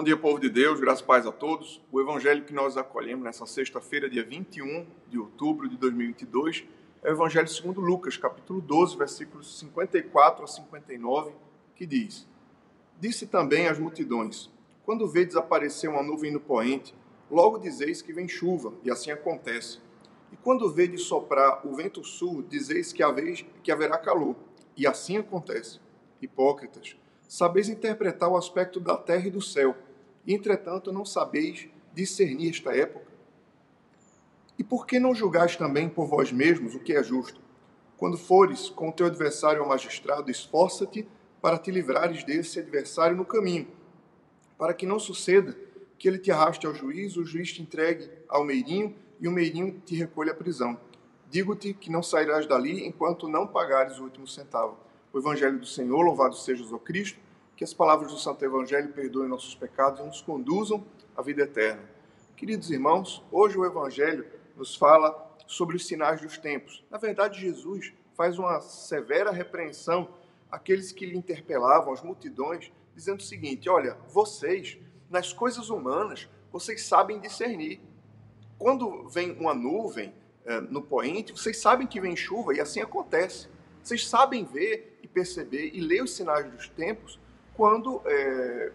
Bom dia, povo de Deus, graças e paz a todos. O evangelho que nós acolhemos nessa sexta-feira, dia 21 de outubro de 2022, é o evangelho segundo Lucas, capítulo 12, versículos 54 a 59, que diz: Disse também às multidões: Quando vê desaparecer uma nuvem no poente, logo dizeis que vem chuva, e assim acontece. E quando vê de soprar o vento sul, dizeis que, que haverá calor, e assim acontece. Hipócritas, sabeis interpretar o aspecto da terra e do céu, entretanto não sabeis discernir esta época? E por que não julgais também por vós mesmos o que é justo? Quando fores com teu adversário ao magistrado, esforça-te para te livrares desse adversário no caminho, para que não suceda que ele te arraste ao juiz, o juiz te entregue ao meirinho e o meirinho te recolha à prisão. Digo-te que não sairás dali enquanto não pagares o último centavo o Evangelho do Senhor, louvado seja o Cristo, que as palavras do Santo Evangelho perdoem nossos pecados e nos conduzam à vida eterna. Queridos irmãos, hoje o Evangelho nos fala sobre os sinais dos tempos. Na verdade, Jesus faz uma severa repreensão àqueles que lhe interpelavam, às multidões, dizendo o seguinte: olha, vocês, nas coisas humanas, vocês sabem discernir. Quando vem uma nuvem eh, no poente, vocês sabem que vem chuva e assim acontece. Vocês sabem ver e perceber e ler os sinais dos tempos quando é,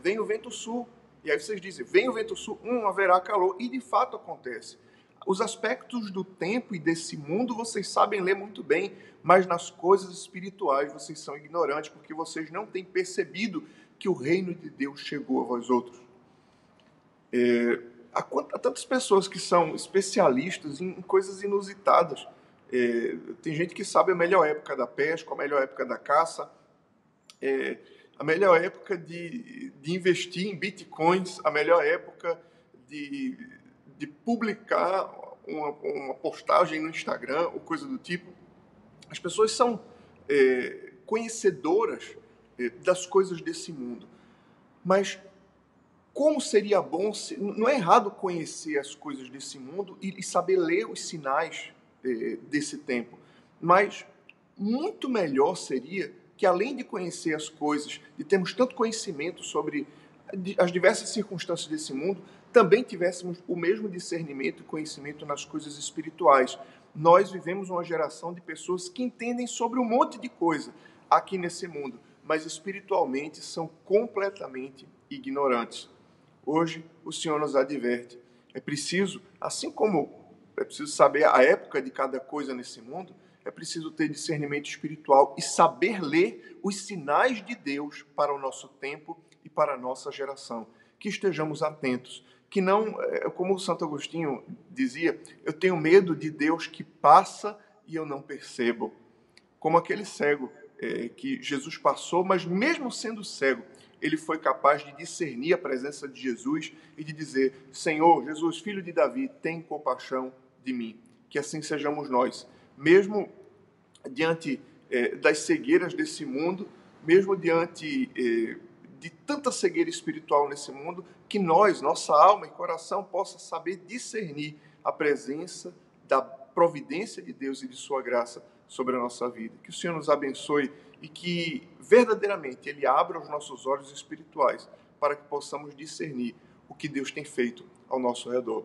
vem o vento sul. E aí vocês dizem, vem o vento sul, hum, haverá calor. E de fato acontece. Os aspectos do tempo e desse mundo vocês sabem ler muito bem, mas nas coisas espirituais vocês são ignorantes, porque vocês não têm percebido que o reino de Deus chegou a vós outros. É, há tantas pessoas que são especialistas em coisas inusitadas. É, tem gente que sabe a melhor época da pesca, a melhor época da caça, é, a melhor época de, de investir em bitcoins, a melhor época de, de publicar uma, uma postagem no Instagram ou coisa do tipo. As pessoas são é, conhecedoras é, das coisas desse mundo. Mas como seria bom, se, não é errado conhecer as coisas desse mundo e, e saber ler os sinais eh, desse tempo. Mas muito melhor seria que, além de conhecer as coisas, de termos tanto conhecimento sobre as diversas circunstâncias desse mundo, também tivéssemos o mesmo discernimento e conhecimento nas coisas espirituais. Nós vivemos uma geração de pessoas que entendem sobre um monte de coisa aqui nesse mundo, mas espiritualmente são completamente ignorantes. Hoje, o Senhor nos adverte. É preciso, assim como é preciso saber a época de cada coisa nesse mundo, é preciso ter discernimento espiritual e saber ler os sinais de Deus para o nosso tempo e para a nossa geração. Que estejamos atentos, que não, é, como o Santo Agostinho dizia, eu tenho medo de Deus que passa e eu não percebo. Como aquele cego é, que Jesus passou, mas mesmo sendo cego, ele foi capaz de discernir a presença de Jesus e de dizer: Senhor, Jesus, filho de Davi, tem compaixão de mim. Que assim sejamos nós, mesmo diante eh, das cegueiras desse mundo, mesmo diante eh, de tanta cegueira espiritual nesse mundo, que nós, nossa alma e coração, possa saber discernir a presença da providência de Deus e de Sua graça sobre a nossa vida. Que o Senhor nos abençoe e que verdadeiramente Ele abra os nossos olhos espirituais para que possamos discernir o que Deus tem feito ao nosso redor.